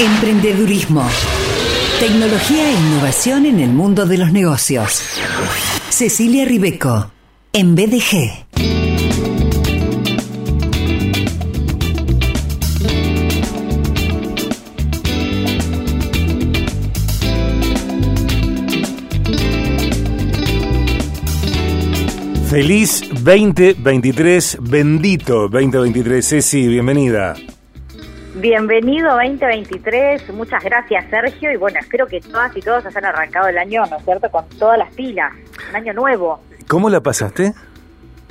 Emprendedurismo. Tecnología e innovación en el mundo de los negocios. Cecilia Ribeco, en BDG. Feliz 2023, bendito 2023, Ceci, bienvenida. Bienvenido 2023, muchas gracias Sergio y bueno, espero que todas y todos hayan arrancado el año, ¿no es cierto?, con todas las pilas, un año nuevo. ¿Cómo la pasaste?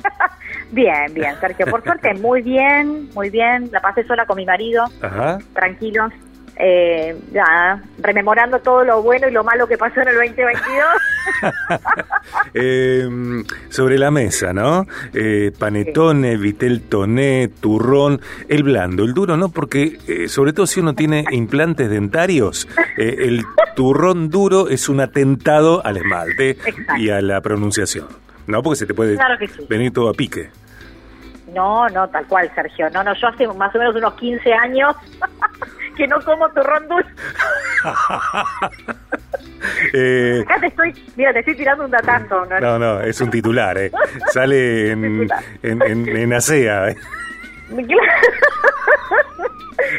bien, bien, Sergio, por suerte muy bien, muy bien, la pasé sola con mi marido, Ajá. tranquilos, eh, ya, rememorando todo lo bueno y lo malo que pasó en el 2022. Eh, sobre la mesa, ¿no? Eh, panetone, vitel toné, turrón, el blando, el duro, ¿no? Porque eh, sobre todo si uno tiene implantes dentarios, eh, el turrón duro es un atentado al esmalte Exacto. y a la pronunciación, ¿no? Porque se te puede Claro sí. venir todo a pique. No, no, tal cual, Sergio. No, no, yo hace más o menos unos 15 años que no como turrón dulce. Eh, Acá te estoy, mira, te estoy tirando un datazo. ¿no? no, no, es un titular, ¿eh? Sale en, en, en, en ASEA, ¿eh?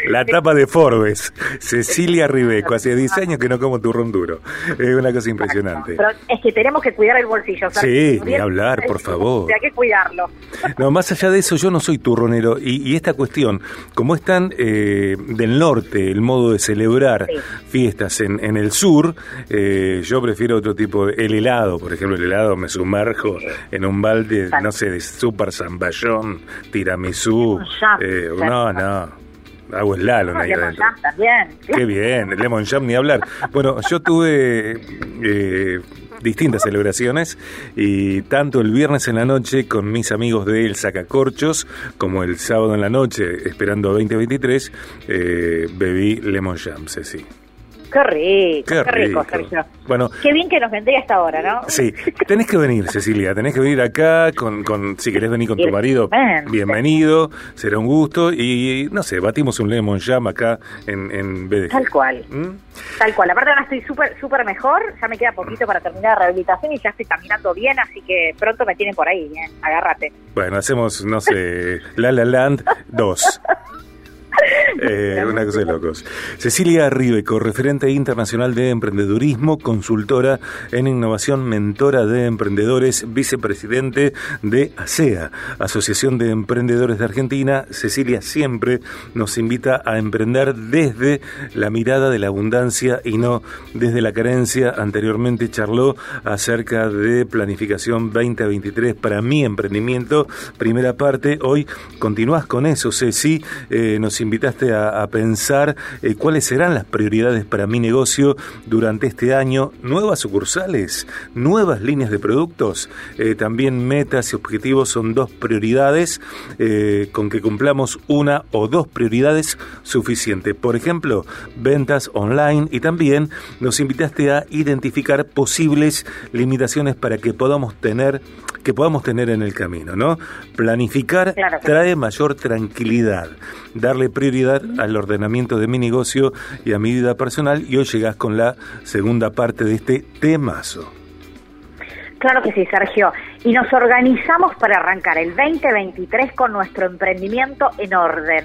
La tapa de Forbes, Cecilia Ribeco, hace 10 años que no como turrón duro. Es una cosa impresionante. Pero es que tenemos que cuidar el bolsillo. Sergio. Sí, ni hablar, por favor. Hay que cuidarlo. No, más allá de eso, yo no soy turronero y, y esta cuestión, como es tan eh, del norte el modo de celebrar Sí. fiestas en, en el sur, eh, yo prefiero otro tipo de... El helado, por ejemplo, el helado me sumerjo en un balde, no sé, de super zamballón, tiramisú. Lemon jam, eh, no, no. Hago slalom No, ahí lemon adentro. jam también. Qué bien, Lemon Jam ni hablar. Bueno, yo tuve eh, distintas celebraciones y tanto el viernes en la noche con mis amigos de El Sacacorchos como el sábado en la noche, esperando 2023, eh, bebí Lemon Jam, sí. Qué rico, Qué qué, rico, rico. Sergio. Bueno, Qué bien que nos vendría esta hora, ¿no? Sí, tenés que venir, Cecilia, tenés que venir acá, con, con si querés venir con tu marido, Bienvenido. será un gusto y, no sé, batimos un Lemon Jam acá en, en BDG. Tal cual. ¿Mm? Tal cual. Aparte ahora estoy súper súper mejor. Ya me queda poquito para terminar la rehabilitación y ya estoy caminando bien, así que pronto me tienen por ahí, bien. Agárrate. Bueno, hacemos, no sé, La La Land 2. Eh, una cosa de locos. Cecilia Ribeco, referente internacional de emprendedurismo, consultora en innovación, mentora de emprendedores, vicepresidente de ASEA, Asociación de Emprendedores de Argentina. Cecilia siempre nos invita a emprender desde la mirada de la abundancia y no desde la carencia. Anteriormente charló acerca de planificación 2023 para mi emprendimiento. Primera parte, hoy continúas con eso, Ceci. Eh, nos invitaste a, a pensar eh, cuáles serán las prioridades para mi negocio durante este año. Nuevas sucursales, nuevas líneas de productos, eh, también metas y objetivos son dos prioridades. eh, con que cumplamos una o dos prioridades suficiente. Por ejemplo, ventas online y también nos invitaste a identificar posibles limitaciones para que podamos tener que podamos tener en el camino, ¿no? Planificar Claro trae mayor tranquilidad, darle prioridad al ordenamiento de mi negocio y a mi vida personal y hoy llegás con la segunda parte de este temazo. Claro que sí, Sergio. Y nos organizamos para arrancar el 2023 con nuestro emprendimiento en orden.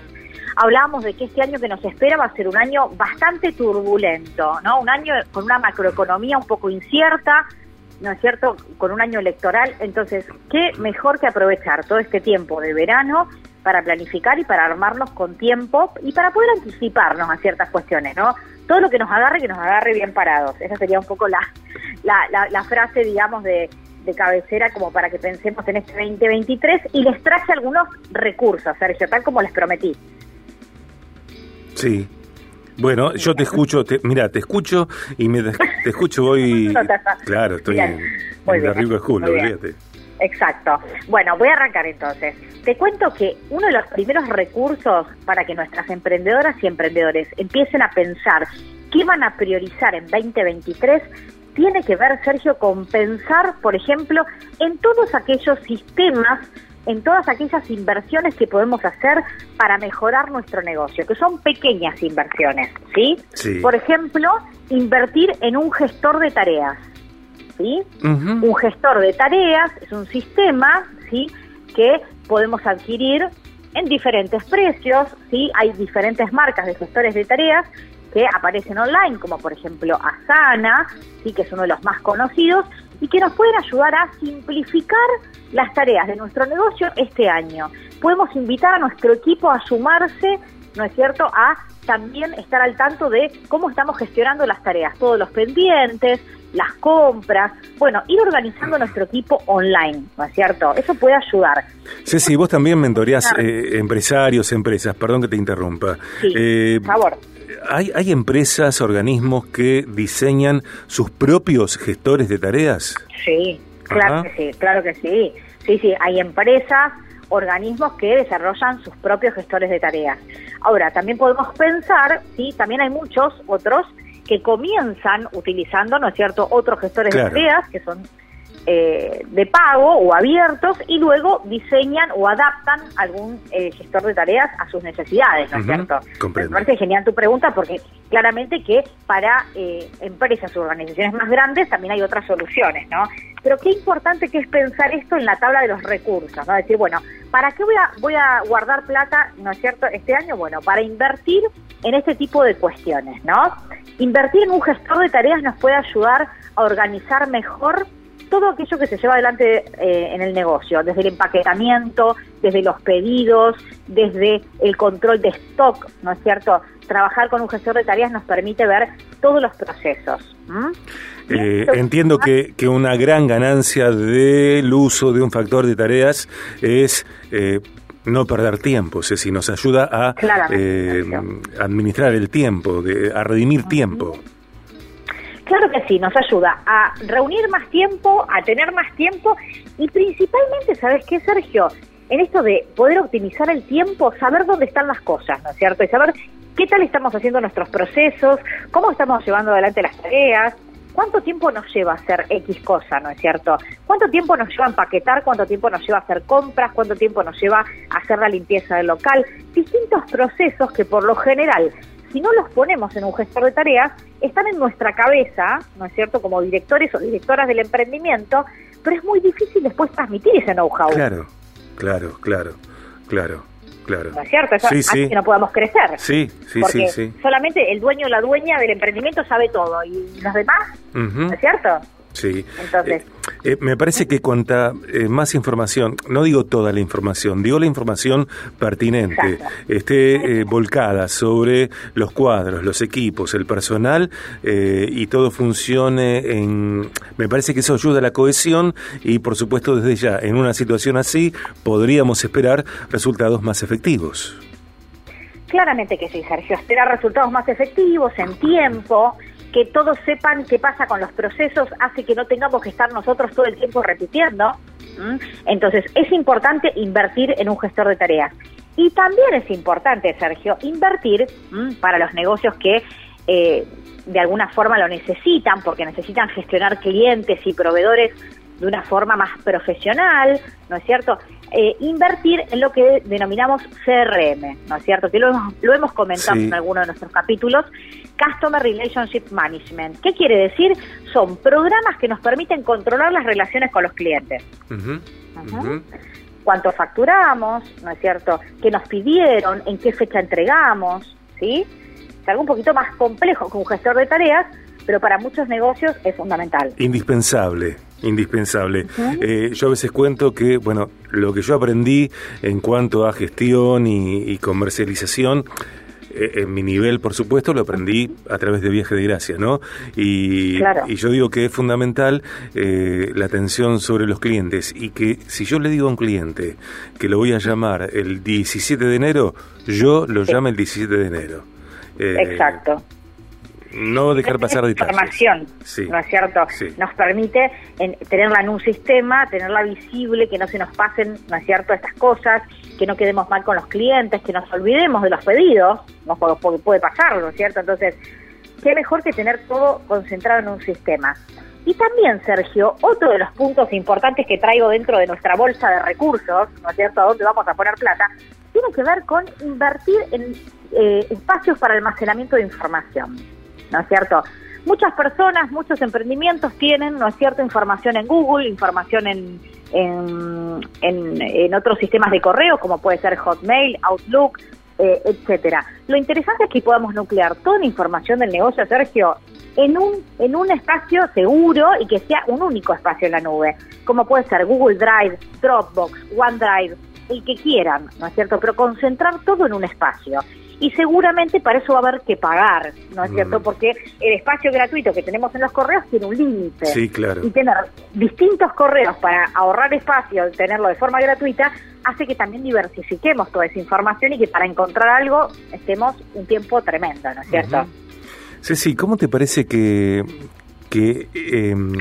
Hablábamos de que este año que nos espera va a ser un año bastante turbulento, ¿no? Un año con una macroeconomía un poco incierta, ¿no es cierto? Con un año electoral. Entonces, ¿qué mejor que aprovechar todo este tiempo de verano para planificar y para armarnos con tiempo y para poder anticiparnos a ciertas cuestiones, ¿no? Todo lo que nos agarre, que nos agarre bien parados. Esa sería un poco la, la, la, la frase, digamos, de, de cabecera como para que pensemos en este 2023 y les traje algunos recursos, Sergio, tal como les prometí. Sí. Bueno, yo te escucho, te, mira, te escucho y me te escucho estás- Claro, estoy Bien, en, en la School, olvídate. Exacto. Bueno, voy a arrancar entonces. Te cuento que uno de los primeros recursos para que nuestras emprendedoras y emprendedores empiecen a pensar qué van a priorizar en 2023 tiene que ver, Sergio, con pensar, por ejemplo, en todos aquellos sistemas en todas aquellas inversiones que podemos hacer para mejorar nuestro negocio, que son pequeñas inversiones, ¿sí? Por ejemplo, invertir en un gestor de tareas, ¿sí? Un gestor de tareas es un sistema, ¿sí? Que podemos adquirir en diferentes precios, ¿sí? Hay diferentes marcas de gestores de tareas que aparecen online, como por ejemplo Asana, ¿sí? que es uno de los más conocidos, y que nos pueden ayudar a simplificar las tareas de nuestro negocio este año. Podemos invitar a nuestro equipo a sumarse, ¿no es cierto?, a también estar al tanto de cómo estamos gestionando las tareas, todos los pendientes, las compras, bueno, ir organizando nuestro equipo online, ¿no es cierto? Eso puede ayudar. Ceci, vos también mentoreás eh, empresarios, empresas, perdón que te interrumpa. Sí, eh, por favor. ¿hay, ¿Hay empresas, organismos que diseñan sus propios gestores de tareas? Sí, claro que sí, claro que sí. Sí, sí, hay empresas, organismos que desarrollan sus propios gestores de tareas. Ahora, también podemos pensar, sí, también hay muchos otros que comienzan utilizando, ¿no es cierto?, otros gestores de tareas que son eh, de pago o abiertos y luego diseñan o adaptan algún eh, gestor de tareas a sus necesidades, ¿no es cierto? Me parece genial tu pregunta porque claramente que para eh, empresas o organizaciones más grandes también hay otras soluciones, ¿no? Pero qué importante que es pensar esto en la tabla de los recursos, ¿no? Decir, bueno, ¿para qué voy a, voy a guardar plata, ¿no es cierto?, este año? Bueno, para invertir en este tipo de cuestiones, ¿no? Invertir en un gestor de tareas nos puede ayudar a organizar mejor todo aquello que se lleva adelante eh, en el negocio, desde el empaquetamiento, desde los pedidos, desde el control de stock, ¿no es cierto? Trabajar con un gestor de tareas nos permite ver todos los procesos. Eh, entiendo que, que, una gran ganancia del uso de un factor de tareas es eh, no perder tiempo, si nos ayuda a eh, administrar el tiempo, de, a redimir tiempo. Claro que sí, nos ayuda a reunir más tiempo, a tener más tiempo y principalmente, ¿sabes qué, Sergio? En esto de poder optimizar el tiempo, saber dónde están las cosas, ¿no es cierto? Y saber qué tal estamos haciendo nuestros procesos, cómo estamos llevando adelante las tareas, ¿Cuánto tiempo nos lleva hacer X cosa, no es cierto? ¿Cuánto tiempo nos lleva empaquetar? ¿Cuánto tiempo nos lleva hacer compras? ¿Cuánto tiempo nos lleva hacer la limpieza del local? Distintos procesos que por lo general, si no los ponemos en un gestor de tareas, están en nuestra cabeza, ¿no es cierto? Como directores o directoras del emprendimiento, pero es muy difícil después transmitir ese know-how. Claro, claro, claro, claro. Claro. ¿No es cierto? Eso sí, que no podamos crecer. Sí, sí, porque sí, Solamente el dueño o la dueña del emprendimiento sabe todo y los demás, ¿no es cierto? Sí. Entonces. Eh, eh, me parece que cuanta eh, más información, no digo toda la información, digo la información pertinente, esté volcada sobre los cuadros, los equipos, el personal y todo funcione en. Me parece que eso ayuda a la cohesión y, por supuesto, desde ya, en una situación así, podríamos esperar resultados más efectivos. Claramente que sí, Sergio. Esperar resultados más efectivos en tiempo que todos sepan qué pasa con los procesos hace que no tengamos que estar nosotros todo el tiempo repitiendo. Entonces, es importante invertir en un gestor de tareas. Y también es importante, Sergio, invertir para los negocios que eh, de alguna forma lo necesitan, porque necesitan gestionar clientes y proveedores de una forma más profesional, ¿no es cierto? Eh, invertir en lo que denominamos CRM, ¿no es cierto? Que lo hemos, lo hemos comentado en alguno de nuestros capítulos, Customer Relationship Management. ¿Qué quiere decir? Son programas que nos permiten controlar las relaciones con los clientes. Cuánto facturamos, ¿no es cierto? ¿Qué nos pidieron? ¿En qué fecha entregamos? ¿Sí? Es algo un poquito más complejo que un gestor de tareas, pero para muchos negocios es fundamental. Indispensable indispensable. Eh, yo a veces cuento que, bueno, lo que yo aprendí en cuanto a gestión y comercialización eh, en mi nivel, por supuesto, lo aprendí a través de Viaje de Gracia, ¿no? Y, y yo digo que es fundamental eh, la atención sobre los clientes y que si yo le digo a un cliente que lo voy a llamar el 17 de enero, yo lo llame el 17 de enero. Eh, Exacto no dejar pasar información, ¿no es cierto? Nos permite tenerla en un sistema, tenerla visible, que no se nos pasen, ¿no es cierto?, estas cosas, que no quedemos mal con los clientes, que nos olvidemos de los pedidos, ¿no? porque puede pasar, ¿no es cierto? Entonces, qué mejor que tener todo concentrado en un sistema. Y también, Sergio, otro de los puntos importantes que traigo dentro de nuestra bolsa de recursos, ¿no es cierto?, a dónde vamos a poner plata, tiene que ver con invertir en eh, espacios para almacenamiento de información, ¿no es cierto? Muchas personas, muchos emprendimientos tienen, ¿no es cierto?, información en Google, información en, en, en, otros sistemas de correo, como puede ser Hotmail, Outlook, eh, etcétera. Lo interesante es que podamos nuclear toda la información del negocio, Sergio, en un, en un espacio seguro y que sea un único espacio en la nube, como puede ser Google Drive, Dropbox, OneDrive, el que quieran, ¿no es cierto? Pero concentrar todo en un espacio. Y seguramente para eso va a haber que pagar, ¿no es cierto? Mm. Porque el espacio gratuito que tenemos en los correos tiene un límite. Sí, claro. Y tener distintos correos para ahorrar espacio, tenerlo de forma gratuita, hace que también diversifiquemos toda esa información y que para encontrar algo estemos un tiempo tremendo, ¿no es cierto? Ceci, ¿cómo te parece que, que em,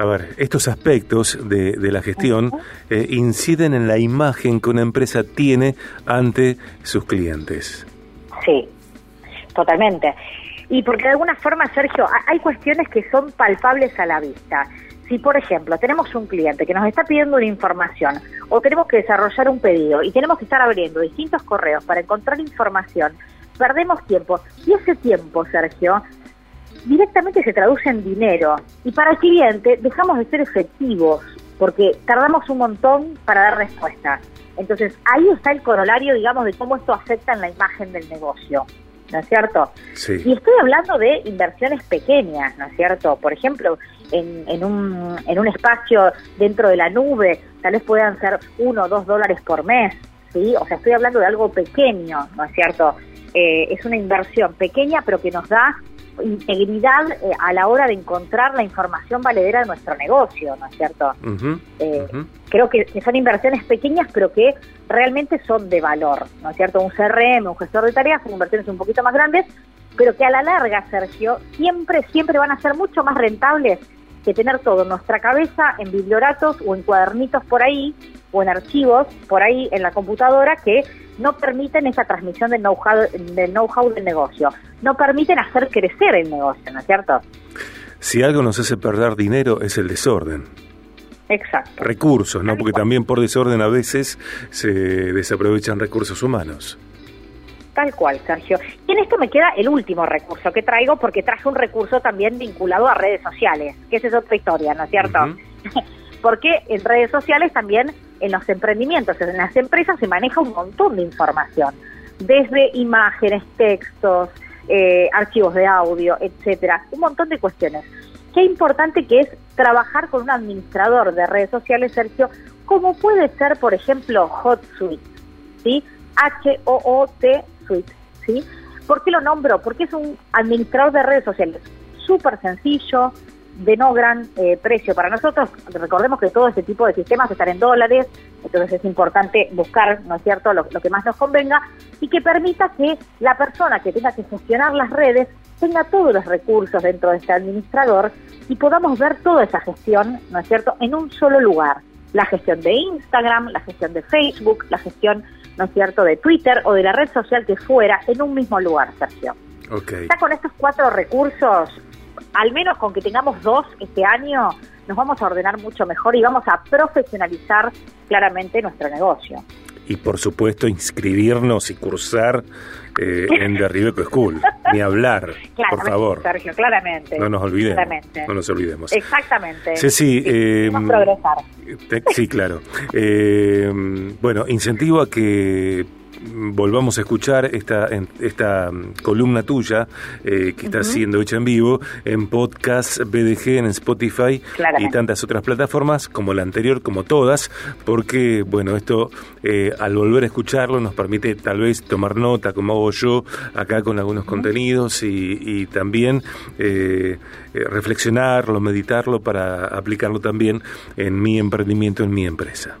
a ver, estos aspectos de, la gestión eh, inciden en la imagen que una empresa tiene ante sus clientes? Sí, totalmente. Y porque de alguna forma, Sergio, hay cuestiones que son palpables a la vista. Si, por ejemplo, tenemos un cliente que nos está pidiendo una información o tenemos que desarrollar un pedido y tenemos que estar abriendo distintos correos para encontrar información, perdemos tiempo. Y ese tiempo, Sergio, directamente se traduce en dinero. Y para el cliente dejamos de ser efectivos, porque tardamos un montón para dar respuesta. Entonces, ahí está el corolario, digamos, de cómo esto afecta en la imagen del negocio. ¿No es cierto? Sí. Y estoy hablando de inversiones pequeñas, ¿no es cierto? Por ejemplo, en, en, un, en un espacio dentro de la nube, tal vez puedan ser uno o dos dólares por mes, ¿sí? O sea, estoy hablando de algo pequeño, ¿no es cierto? Eh, es una inversión pequeña, pero que nos da integridad eh, a la hora de encontrar la información valedera de nuestro negocio, ¿no es cierto? Eh, creo que, son inversiones pequeñas, pero que realmente son de valor, ¿no es cierto? Un CRM, un gestor de tareas, son inversiones un poquito más grandes, pero que a la larga, Sergio, siempre, siempre van a ser mucho más rentables que tener todo en nuestra cabeza en biblioratos o en cuadernitos por ahí o en archivos por ahí en la computadora que no permiten esa transmisión del know-how del, know del negocio, no permiten hacer crecer el negocio, ¿no es cierto? Si algo nos hace perder dinero es el desorden. Exacto. Recursos, ¿no? Porque también por desorden a veces se desaprovechan recursos humanos. Tal cual, Sergio. Y en esto me queda el último recurso que traigo, porque traje un recurso también vinculado a redes sociales, que esa es otra historia, ¿no es cierto? porque en redes sociales también en los emprendimientos, en las empresas se maneja un montón de información, desde imágenes, textos, eh, archivos de audio, etcétera, un montón de cuestiones. Qué importante que es trabajar con un administrador de redes sociales, Sergio, como puede ser, por ejemplo, HotSuite, ¿sí? H-O-O-T Suite, ¿sí? ¿Por qué lo nombro? Porque es un administrador de redes sociales súper sencillo, de no gran eh, precio para nosotros. Recordemos que todo este tipo de sistemas están en dólares, entonces es importante buscar, ¿no es cierto?, lo, que más nos convenga y que permita que la persona que tenga que gestionar las redes tenga todos los recursos dentro de este administrador y podamos ver toda esa gestión, ¿no es cierto?, en un solo lugar. La gestión de Instagram, la gestión de Facebook, la gestión, ¿no es cierto?, de Twitter o de la red social que fuera en un mismo lugar, Sergio. Okay. Ya con estos cuatro recursos al menos con que tengamos dos este año, nos vamos a ordenar mucho mejor y vamos a profesionalizar claramente nuestro negocio. Y por supuesto inscribirnos y cursar eh, en Derribeco School, ni hablar, por favor. Sergio, claramente. No nos olvidemos. No nos olvidemos. Exactamente. Sí, sí. Eh, progresar. sí, claro. Eh, bueno, incentivo a que volvamos a escuchar esta, esta mm, columna tuya eh, que está siendo hecha en vivo en podcast BDG, en Spotify y tantas otras plataformas como la anterior, como todas, porque, bueno, esto eh, al volver a escucharlo nos permite tal vez tomar nota, como hago yo acá con algunos contenidos y, también eh, reflexionarlo, meditarlo para aplicarlo también en mi emprendimiento, en mi empresa.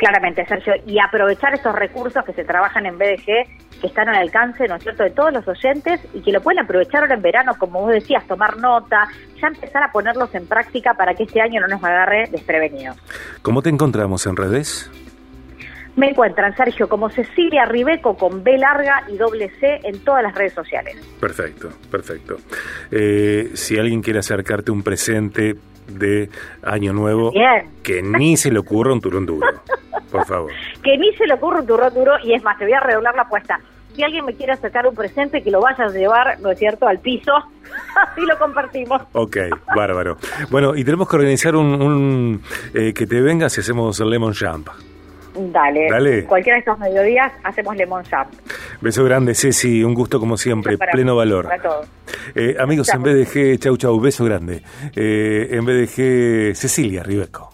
Claramente, Sergio, y aprovechar estos recursos que se trabajan en BDG, que están al alcance, ¿no es cierto?, de todos los oyentes y que lo pueden aprovechar ahora en verano, como vos decías, tomar nota, ya empezar a ponerlos en práctica para que este año no nos agarre desprevenidos. ¿Cómo te encontramos en redes? Me encuentran, Sergio, como Cecilia Ribeco con B larga y doble C en todas las redes sociales. Perfecto, perfecto. Eh, si alguien quiere acercarte un presente de Año Nuevo, que ni se le ocurra un turón duro, por favor. que ni se le ocurra un turón duro, y es más, te voy a redoblar la apuesta. Si alguien me quiere acercar un presente, que lo vayas a llevar, ¿no es cierto?, al piso, así lo compartimos. Ok, bárbaro. Bueno, y tenemos que organizar un, eh, que te vengas y hacemos lemon jump. Dale. Dale. Cualquiera de estos mediodías hacemos Lemon Jump. Beso grande, Ceci. Un gusto como siempre. pleno valor. Para todos. Eh, amigos, en vez de G, chau chau, beso grande. Eh, en vez de G, Cecilia Ribeco.